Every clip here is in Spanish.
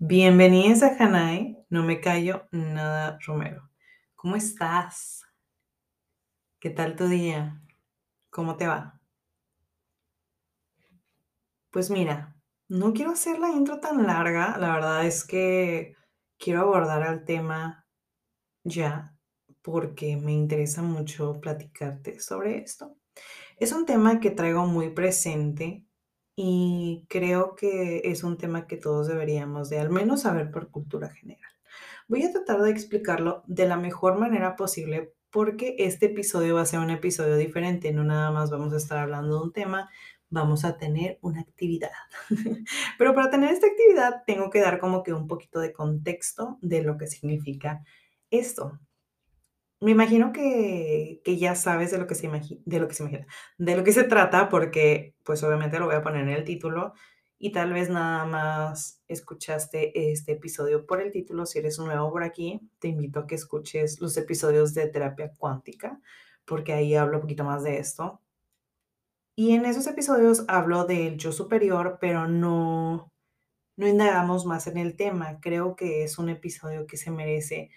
Bienvenidos a Hanai, no me callo nada Romero. ¿Cómo estás? ¿Qué tal tu día? ¿Cómo te va? Pues mira, no quiero hacer la intro tan larga, la verdad es que quiero abordar el tema ya porque me interesa mucho platicarte sobre esto. Es un tema que traigo muy presente y creo que es un tema que todos deberíamos de al menos saber por cultura general. Voy a tratar de explicarlo de la mejor manera posible porque este episodio va a ser un episodio diferente, no nada más vamos a estar hablando de un tema, vamos a tener una actividad. Pero para tener esta actividad tengo que dar como que un poquito de contexto de lo que significa esto. Me imagino que, que ya sabes de lo que se imagi- de lo que se imagina, de lo que se trata, porque pues obviamente lo voy a poner en el título y tal vez nada más escuchaste este episodio por el título. Si eres nuevo por aquí, te invito a que escuches los episodios de terapia cuántica, porque ahí hablo un poquito más de esto. Y en esos episodios hablo del yo superior, pero no, no indagamos más en el tema. Creo que es un episodio que se merece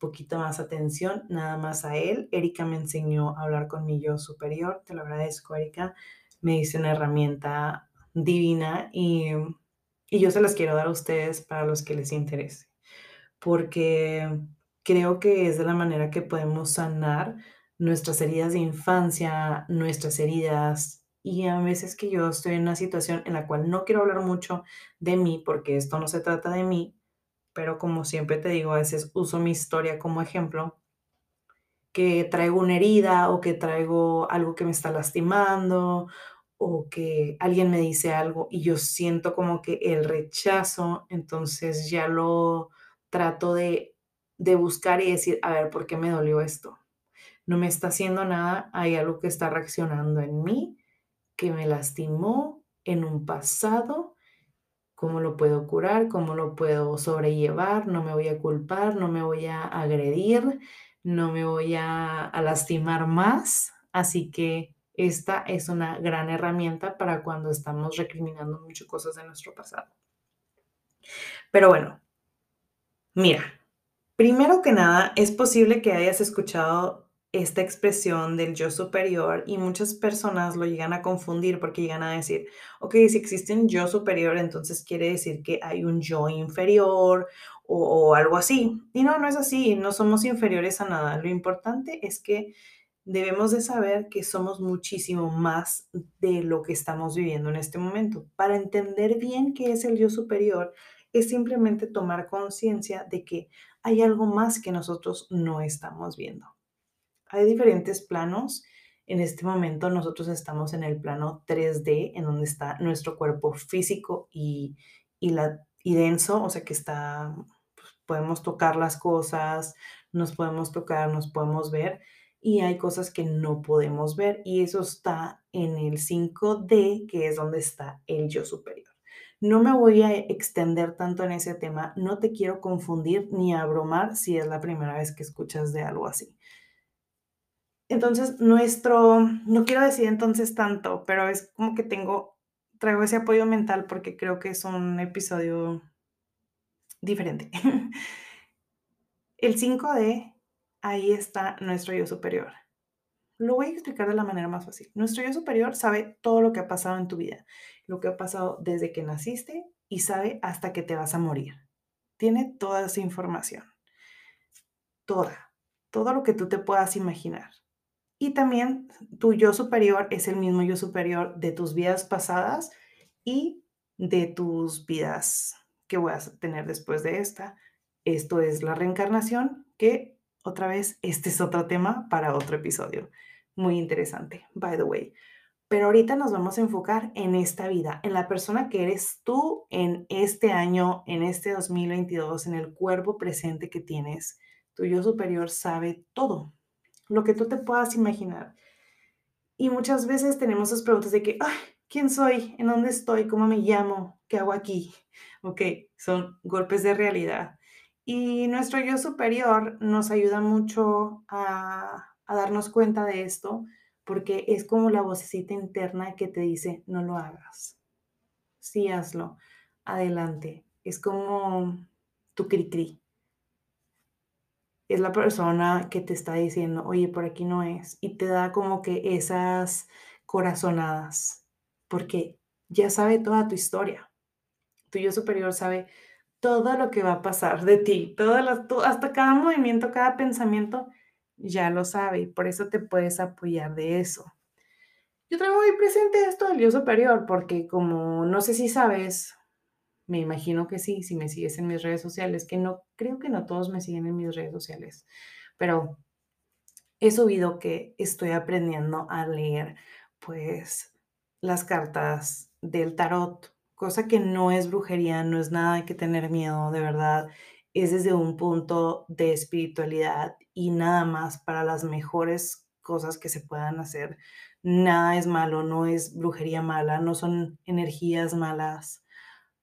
poquito más atención, nada más a él. Erika me enseñó a hablar con mi yo superior, te lo agradezco, Erika. Me dice una herramienta divina y, y yo se las quiero dar a ustedes para los que les interese, porque creo que es de la manera que podemos sanar nuestras heridas de infancia, nuestras heridas. Y a veces que yo estoy en una situación en la cual no quiero hablar mucho de mí, porque esto no se trata de mí, pero como siempre te digo, a veces uso mi historia como ejemplo, que traigo una herida o que traigo algo que me está lastimando o que alguien me dice algo y yo siento como que el rechazo, entonces ya lo trato de, de buscar y decir, a ver, ¿por qué me dolió esto? No me está haciendo nada, hay algo que está reaccionando en mí, que me lastimó en un pasado ¿Cómo lo puedo curar? ¿Cómo lo puedo sobrellevar? No me voy a culpar, no me voy a agredir, no me voy a, lastimar más. Así que esta es una gran herramienta para cuando estamos recriminando muchas cosas de nuestro pasado. Pero bueno, mira, primero que nada, es posible que hayas escuchado esta expresión del yo superior y muchas personas lo llegan a confundir porque llegan a decir, ok, si existe un yo superior, entonces quiere decir que hay un yo inferior o, o algo así. Y no, no es así, no somos inferiores a nada. Lo importante es que debemos de saber que somos muchísimo más de lo que estamos viviendo en este momento. Para entender bien qué es el yo superior, es simplemente tomar conciencia de que hay algo más que nosotros no estamos viendo. Hay diferentes planos. En este momento nosotros estamos en el plano 3D, en donde está nuestro cuerpo físico y, y, la, y denso, o sea que está, pues, podemos tocar las cosas, nos podemos tocar, nos podemos ver, y hay cosas que no podemos ver, y eso está en el 5D, que es donde está el yo superior. No me voy a extender tanto en ese tema, no te quiero confundir ni abrumar si es la primera vez que escuchas de algo así. Entonces, nuestro, no quiero decir entonces tanto, pero es como que tengo, traigo ese apoyo mental porque creo que es un episodio diferente. El 5D, ahí está nuestro yo superior. Lo voy a explicar de la manera más fácil. Nuestro yo superior sabe todo lo que ha pasado en tu vida, lo que ha pasado desde que naciste y sabe hasta que te vas a morir. Tiene toda esa información. Toda. Todo lo que tú te puedas imaginar. Y también tu yo superior es el mismo yo superior de tus vidas pasadas y de tus vidas que voy a tener después de esta. Esto es la reencarnación, que otra vez, este es otro tema para otro episodio. Muy interesante, by the way. Pero ahorita nos vamos a enfocar en esta vida, en la persona que eres tú en este año, en este 2022, en el cuerpo presente que tienes. Tu yo superior sabe todo, lo que tú te puedas imaginar. Y muchas veces tenemos esas preguntas de que, ay, ¿quién soy? ¿En dónde estoy? ¿Cómo me llamo? ¿Qué hago aquí? Ok, son golpes de realidad. Y nuestro yo superior nos ayuda mucho a, a darnos cuenta de esto, porque es como la vocecita interna que te dice, no lo hagas. Sí, hazlo. Adelante. es como tu cri-cri. Es la persona que te está diciendo, oye, por aquí no es. Y te da como que esas corazonadas, porque ya sabe toda tu historia. Tu yo superior sabe todo lo que va a pasar de ti, todas las, hasta cada movimiento, cada pensamiento, ya lo sabe y por eso te puedes apoyar de eso. Yo traigo muy presente esto del yo superior porque como no sé si sabes, me imagino que sí, si me sigues en mis redes sociales, que no, creo que no todos me siguen en mis redes sociales, pero he subido que estoy aprendiendo a leer pues las cartas del tarot, cosa que no es brujería, no es nada, que tener miedo, de verdad, es desde un punto de espiritualidad y nada más para las mejores cosas que se puedan hacer. Nada es malo, no es brujería mala, no son energías malas,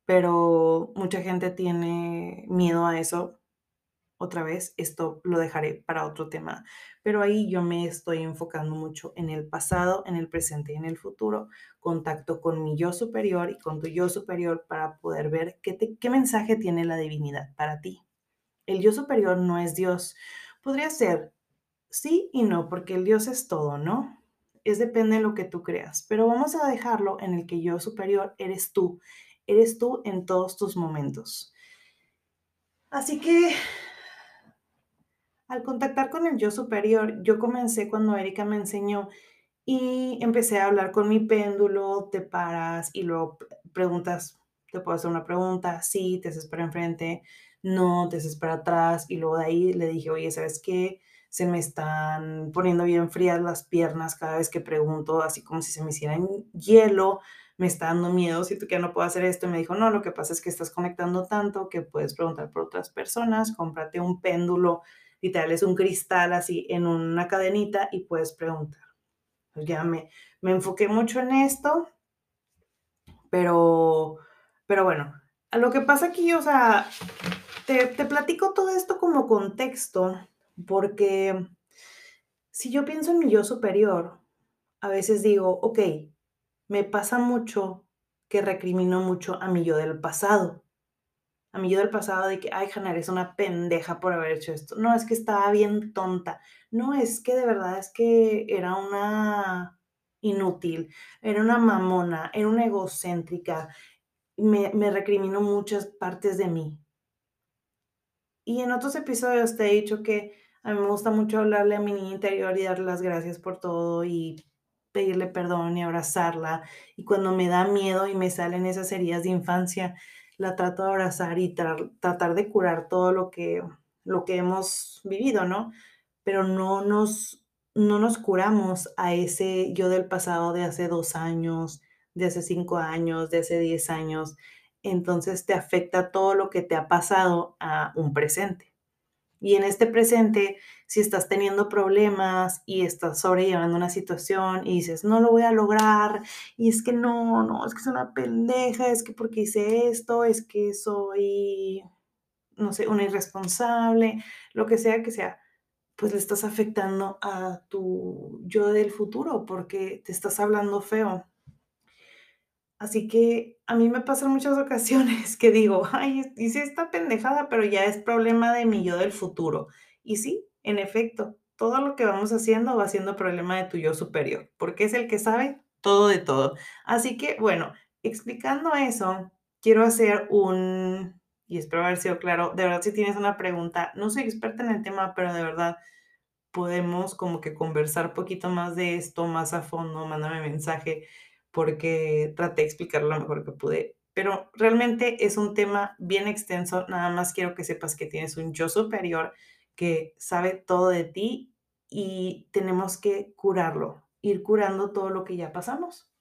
pero mucha gente tiene miedo a eso otra vez, esto lo dejaré para otro tema, pero ahí yo me estoy enfocando mucho en el pasado, en el presente y en el futuro, contacto con mi yo superior y con tu yo superior para poder ver qué, qué mensaje tiene la divinidad para ti. El yo superior no es Dios. Podría ser sí y no, porque el Dios es todo, ¿no? Es depende de lo que tú creas, pero vamos a dejarlo en el que yo superior eres tú, eres tú en todos tus momentos. Así que al contactar con el yo superior, yo comencé cuando Erika me enseñó y empecé a hablar con mi péndulo, te paras y luego preguntas, te puedo hacer una pregunta, sí, te haces para enfrente, no, te haces para atrás y luego de ahí le dije, oye, ¿sabes qué? Se me están poniendo bien frías las piernas cada vez que pregunto, así como si se me hicieran hielo, me está dando miedo, siento que ya no puedo hacer esto. Y me dijo, no, lo que pasa es que estás conectando tanto que puedes preguntar por otras personas, cómprate un péndulo literal es un cristal así en una cadenita y puedes preguntar. Pues ya me, me enfoqué mucho en esto, pero, pero bueno, a lo que pasa aquí, o sea, te, te platico todo esto como contexto, porque si yo pienso en mi yo superior, a veces digo, ok, me pasa mucho que recrimino mucho a mi yo del pasado a mí yo del pasado de que, ay, Hannah, eres una pendeja por haber hecho esto. No, es que estaba bien tonta. No, es que de verdad es que era una inútil, era una mamona, era una egocéntrica. Me, me recriminó muchas partes de mí. Y en otros episodios te he dicho que a mí me gusta mucho hablarle a mi niña interior y darle las gracias por todo y pedirle perdón y abrazarla. Y cuando me da miedo y me salen esas heridas de infancia, la trato de abrazar y tratar de curar todo lo que, lo que hemos vivido, ¿no? Pero no nos, no nos curamos a ese yo del pasado de hace dos años, de hace cinco años, de hace diez años. Entonces te afecta todo lo que te ha pasado a un presente. Y en este presente, si estás teniendo problemas y estás sobrellevando una situación y dices, no lo voy a lograr, y es que no, no, es que soy una pendeja, es que porque hice esto, es que soy, no sé, una irresponsable, lo que sea que sea, pues le estás afectando a tu yo del futuro porque te estás hablando feo. Así que a mí me pasan muchas ocasiones que digo, ay, hice esta pendejada, pero ya es problema de mi yo del futuro. Y sí, en efecto, todo lo que vamos haciendo va siendo problema de tu yo superior, porque es el que sabe todo de todo. Así que, bueno, explicando eso, quiero hacer un, y espero haber sido claro, de verdad si tienes una pregunta, no soy experta en el tema, pero de verdad podemos como que conversar poquito más de esto, más a fondo, mándame mensaje porque traté de explicarlo lo mejor que pude. Pero realmente es un tema bien extenso. Nada más quiero que sepas que tienes un yo superior que sabe todo de ti y tenemos que curarlo, ir curando todo lo que ya pasamos.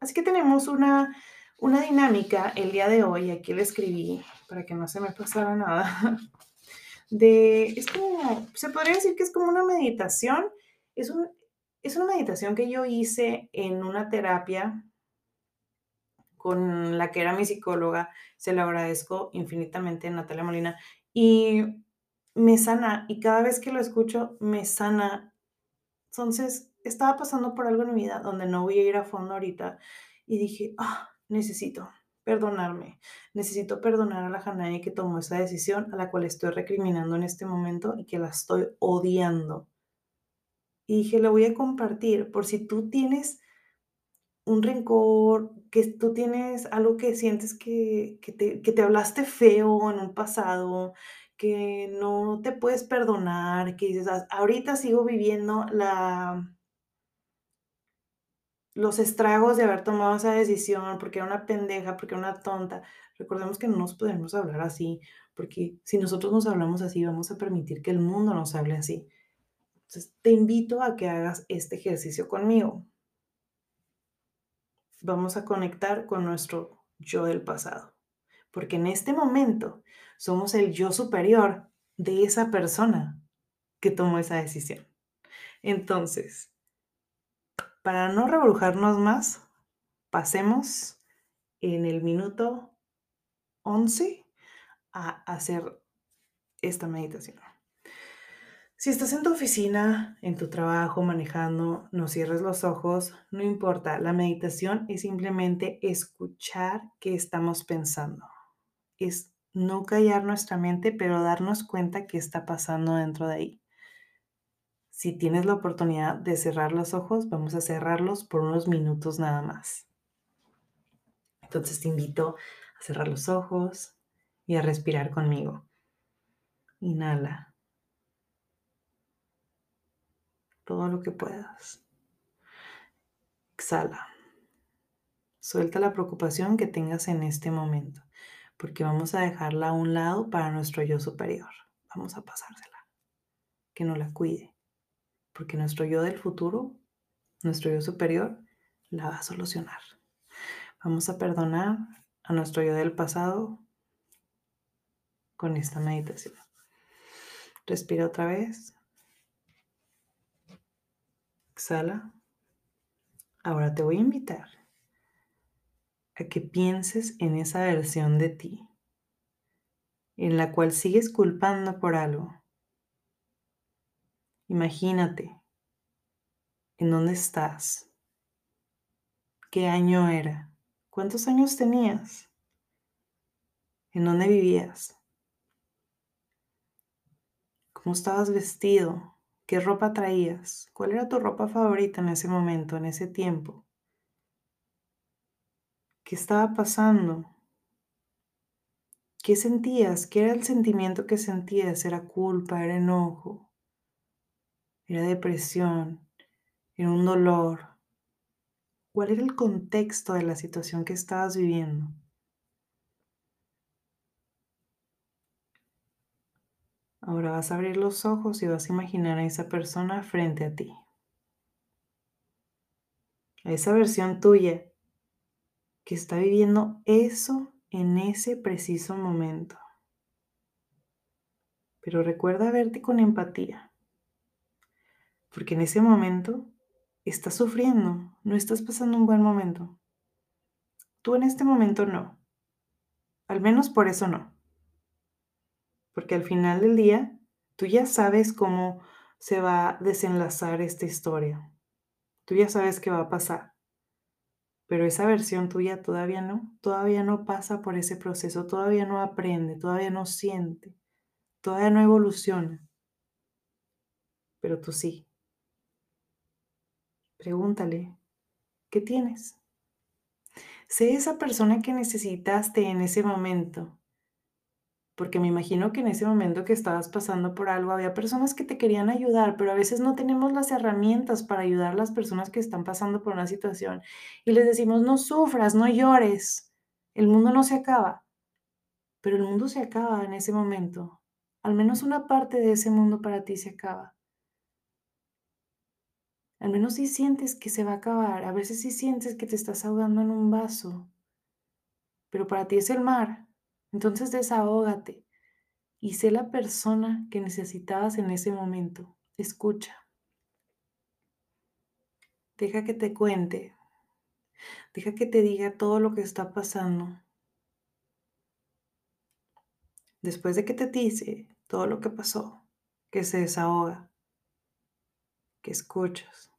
Así que tenemos una, una dinámica el día de hoy, aquí le escribí para que no se me pasara nada, de, es como, se podría decir que es como una meditación, es un, es una meditación que yo hice en una terapia con la que era mi psicóloga. Se lo agradezco infinitamente, Natalia Molina. Y me sana, y cada vez que lo escucho, me sana. Entonces, estaba pasando por algo en mi vida donde no voy a ir a fondo ahorita. Y dije, ah, necesito, perdonarme. Necesito perdonar a la Hanae que tomó esa decisión, a la cual estoy recriminando en este momento y que la estoy odiando. Y dije, lo voy a compartir por si tú tienes un rencor, que tú tienes algo que sientes que, que, te, que te hablaste feo en un pasado, que no te puedes perdonar, que dices, "Ah, ahorita sigo viviendo la, los estragos de haber tomado esa decisión, porque era una pendeja, porque era una tonta. Recordemos que no nos podemos hablar así, porque si nosotros nos hablamos así, vamos a permitir que el mundo nos hable así. Entonces, te invito a que hagas este ejercicio conmigo. Vamos a conectar con nuestro yo del pasado, porque en este momento somos el yo superior de esa persona que tomó esa decisión. Entonces, para no rebrujarnos más, pasemos en el minuto 11 a hacer esta meditación. Si estás en tu oficina, en tu trabajo, manejando, no cierres los ojos, no importa. La meditación es simplemente escuchar qué estamos pensando. Es no callar nuestra mente, pero darnos cuenta qué está pasando dentro de ahí. Si tienes la oportunidad de cerrar los ojos, vamos a cerrarlos por unos minutos nada más. Entonces te invito a cerrar los ojos y a respirar conmigo. Inhala. Todo lo que puedas. Exhala. Suelta la preocupación que tengas en este momento, porque vamos a dejarla a un lado para nuestro yo superior. Vamos a pasársela. Que no la cuide porque nuestro yo del futuro, nuestro yo superior, la va a solucionar. Vamos a perdonar a nuestro yo del pasado con esta meditación. Respira otra vez. Exhala. Ahora te voy a invitar a que pienses en esa versión de ti en la cual sigues culpando por algo Imagínate en dónde estás, qué año era, cuántos años tenías, en dónde vivías, cómo estabas vestido, qué ropa traías, cuál era tu ropa favorita en ese momento, en ese tiempo, qué estaba pasando. ¿Qué sentías? ¿Qué era el sentimiento que sentías? ¿Era culpa? ¿Era enojo? era depresión, era un dolor. ¿Cuál era el contexto de la situación que estabas viviendo? Ahora vas a abrir los ojos y vas a imaginar a esa persona frente a ti. A esa versión tuya que está viviendo eso en ese preciso momento. Pero recuerda verte con empatía. Porque en ese momento estás sufriendo, no estás pasando un buen momento. Tú en este momento no. Al menos por eso no. Porque al final del día, tú ya sabes cómo se va a desenlazar esta historia. Tú ya sabes qué va a pasar. Pero esa versión tuya todavía no, todavía no pasa por ese proceso, todavía no aprende, todavía no siente, todavía no evoluciona. Pero tú sí. Pregúntale, ¿qué tienes? Sé esa persona que necesitaste en ese momento, porque me imagino que en ese momento que estabas pasando por algo había personas que te querían ayudar, pero a veces no tenemos las herramientas para ayudar a las personas que están pasando por una situación y les decimos, no sufras, no llores, el mundo no se acaba, pero el mundo se acaba en ese momento, al menos una parte de ese mundo para ti se acaba. Al menos si sientes que se va a acabar, a veces si sientes que te estás ahogando en un vaso, pero para ti es el mar. Entonces desahógate y sé la persona que necesitabas en ese momento. Escucha. Deja que te cuente. Deja que te diga todo lo que está pasando. Después de que te dice todo lo que pasó, que se desahoga, que escuchas.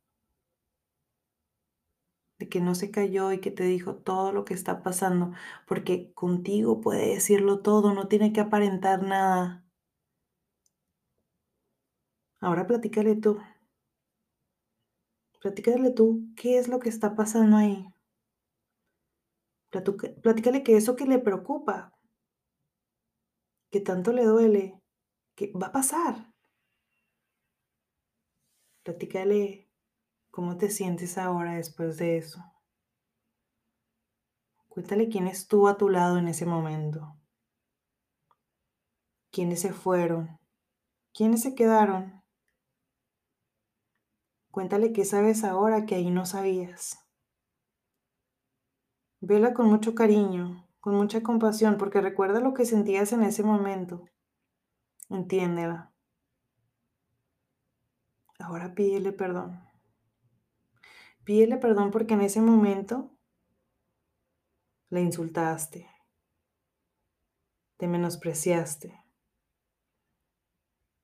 De que no se cayó y que te dijo todo lo que está pasando, porque contigo puede decirlo todo, no tiene que aparentar nada. Ahora platícale tú. Platícale tú qué es lo que está pasando ahí. platícale que eso que le preocupa, que tanto le duele, que va a pasar. Platícale cómo te sientes ahora después de eso. Cuéntale quién estuvo a tu lado en ese momento. ¿Quiénes se fueron? ¿Quiénes se quedaron? Cuéntale qué sabes ahora que ahí no sabías. Vela con mucho cariño, con mucha compasión, porque recuerda lo que sentías en ese momento. Entiéndela. Ahora pídele perdón. Pídele perdón porque en ese momento le insultaste, te menospreciaste.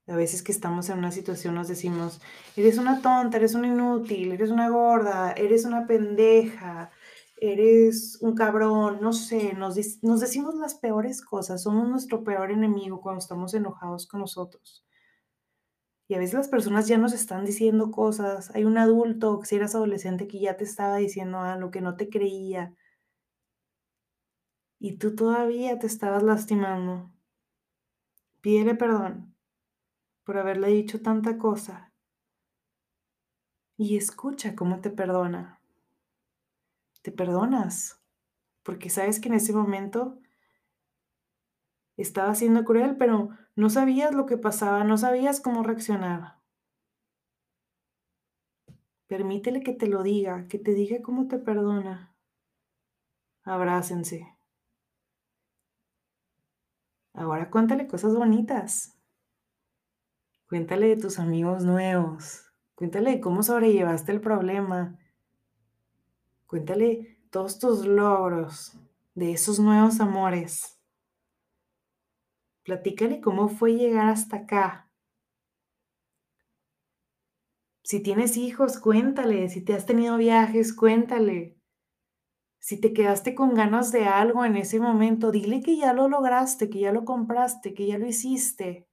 A veces que estamos en una situación nos decimos, eres una tonta, eres una inútil, eres una gorda, eres una pendeja, eres un cabrón, no sé, nos, nos decimos las peores cosas, somos nuestro peor enemigo cuando estamos enojados con nosotros. Y a veces las personas ya nos están diciendo cosas. Hay un adulto, si eras adolescente, que ya te estaba diciendo algo que no te creía. Y tú todavía te estabas lastimando. Pídele perdón por haberle dicho tanta cosa. Y escucha cómo te perdona te perdonas, porque sabes que en ese momento estaba siendo cruel, pero no sabías lo que pasaba, no sabías cómo reaccionar. Permítele que te lo diga, que te diga cómo te perdona. Abrácense. Ahora cuéntale cosas bonitas. Cuéntale de tus amigos nuevos. Cuéntale de cómo sobrellevaste el problema. Cuéntale todos tus logros de esos nuevos amores. Platícale cómo fue llegar hasta acá. Si tienes hijos, cuéntale. Si te has tenido viajes, cuéntale. Si te quedaste con ganas de algo en ese momento, dile que ya lo lograste, que ya lo compraste, que ya lo hiciste.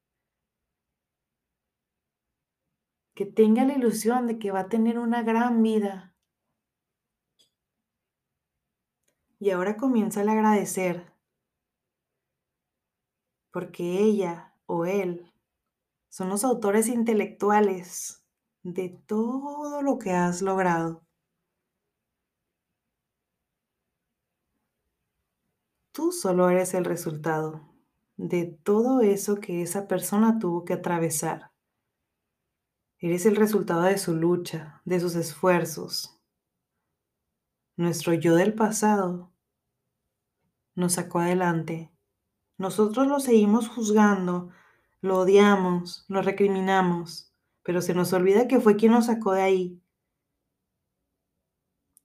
Que tenga la ilusión de que va a tener una gran vida. Y ahora comienza a agradecer, porque ella o él son los autores intelectuales de todo lo que has logrado. Tú solo eres el resultado de todo eso que esa persona tuvo que atravesar. Eres el resultado de su lucha, de sus esfuerzos, nuestro yo del pasado nos sacó adelante. Nosotros lo seguimos juzgando, lo odiamos, lo recriminamos, pero se nos olvida que fue quien nos sacó de ahí.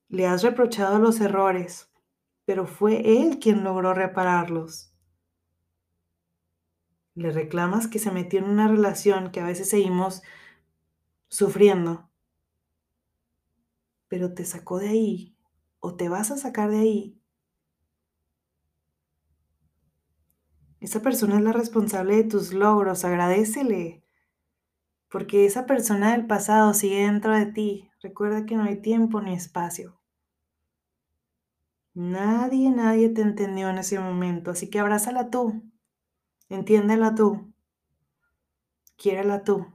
Le has reprochado los errores, pero fue él quien logró repararlos. Le reclamas que se metió en una relación que a veces seguimos sufriendo, pero te sacó de ahí o te vas a sacar de ahí. Esa persona es la responsable de tus logros, agradecele, porque esa persona del pasado sigue dentro de ti. Recuerda que no hay tiempo ni espacio. Nadie, nadie te entendió en ese momento, así que abrázala tú, entiéndela tú, quiérela tú.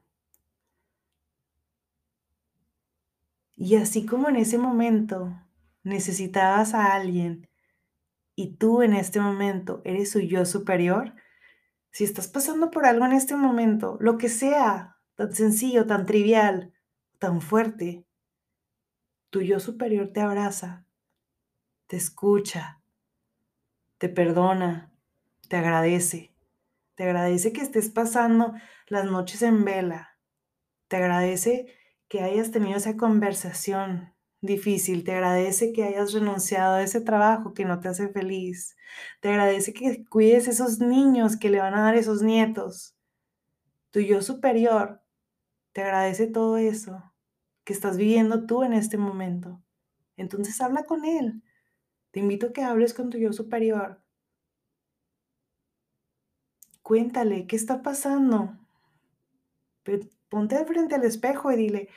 Y así como en ese momento necesitabas a alguien y tú en este momento eres su yo superior, si estás pasando por algo en este momento, lo que sea, tan sencillo, tan trivial, tan fuerte, tu yo superior te abraza, te escucha, te perdona, te agradece. Te agradece que estés pasando las noches en vela. Te agradece que hayas tenido esa conversación difícil, te agradece que hayas renunciado a ese trabajo que no te hace feliz, te agradece que cuides esos niños que le van a dar esos nietos. Tu yo superior te agradece todo eso que estás viviendo tú en este momento. Entonces habla con él. Te invito a que hables con tu yo superior. Cuéntale, ¿qué está pasando? Ponte frente al espejo y dile,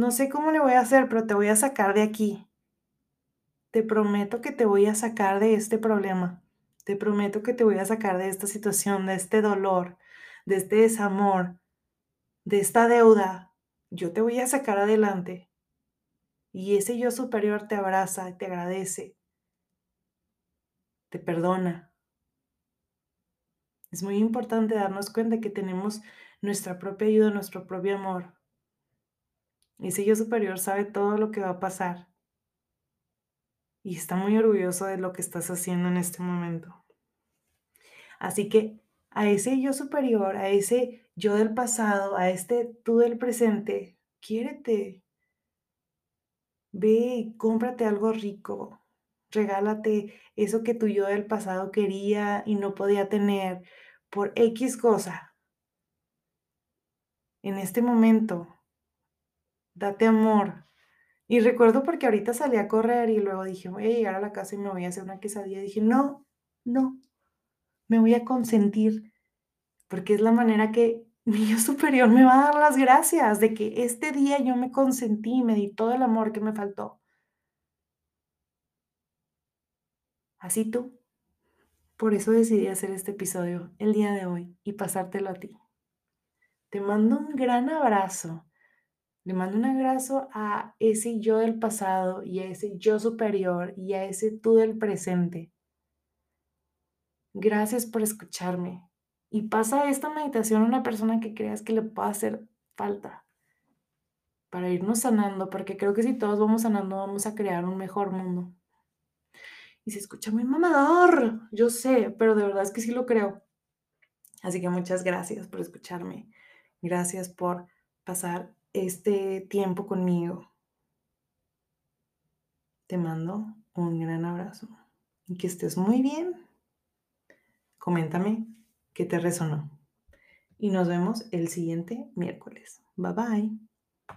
no sé cómo le voy a hacer, pero te voy a sacar de aquí. Te prometo que te voy a sacar de este problema. Te prometo que te voy a sacar de esta situación, de este dolor, de este desamor, de esta deuda. Yo te voy a sacar adelante. Y ese yo superior te abraza, te agradece, te perdona. Es muy importante darnos cuenta que tenemos nuestra propia ayuda, nuestro propio amor. Ese yo superior sabe todo lo que va a pasar. Y está muy orgulloso de lo que estás haciendo en este momento. Así que a ese yo superior, a ese yo del pasado, a este tú del presente, quiérete. Ve y cómprate algo rico. Regálate eso que tu yo del pasado quería y no podía tener por X cosa. En este momento, date amor. Y recuerdo porque ahorita salí a correr y luego dije, voy a llegar a la casa y me voy a hacer una quesadilla. dije, no, no, me voy a consentir, porque es la manera que mi yo superior me va a dar las gracias de que este día yo me consentí y me di todo el amor que me faltó. Así tú. Por eso decidí hacer este episodio el día de hoy y pasártelo a ti. Te mando un gran abrazo. Le mando un abrazo a ese yo del pasado y a ese yo superior y a ese tú del presente. Gracias por escucharme. Y pasa esta meditación a una persona que creas que le pueda hacer falta para irnos sanando, porque creo que si todos vamos sanando vamos a crear un mejor mundo y se escucha muy mamador, yo sé, pero de verdad es que sí lo creo. Así que muchas gracias por escucharme. Gracias por pasar este tiempo conmigo. Te mando un gran abrazo y que estés muy bien. Coméntame qué te resonó. Y nos vemos el siguiente miércoles. Bye bye.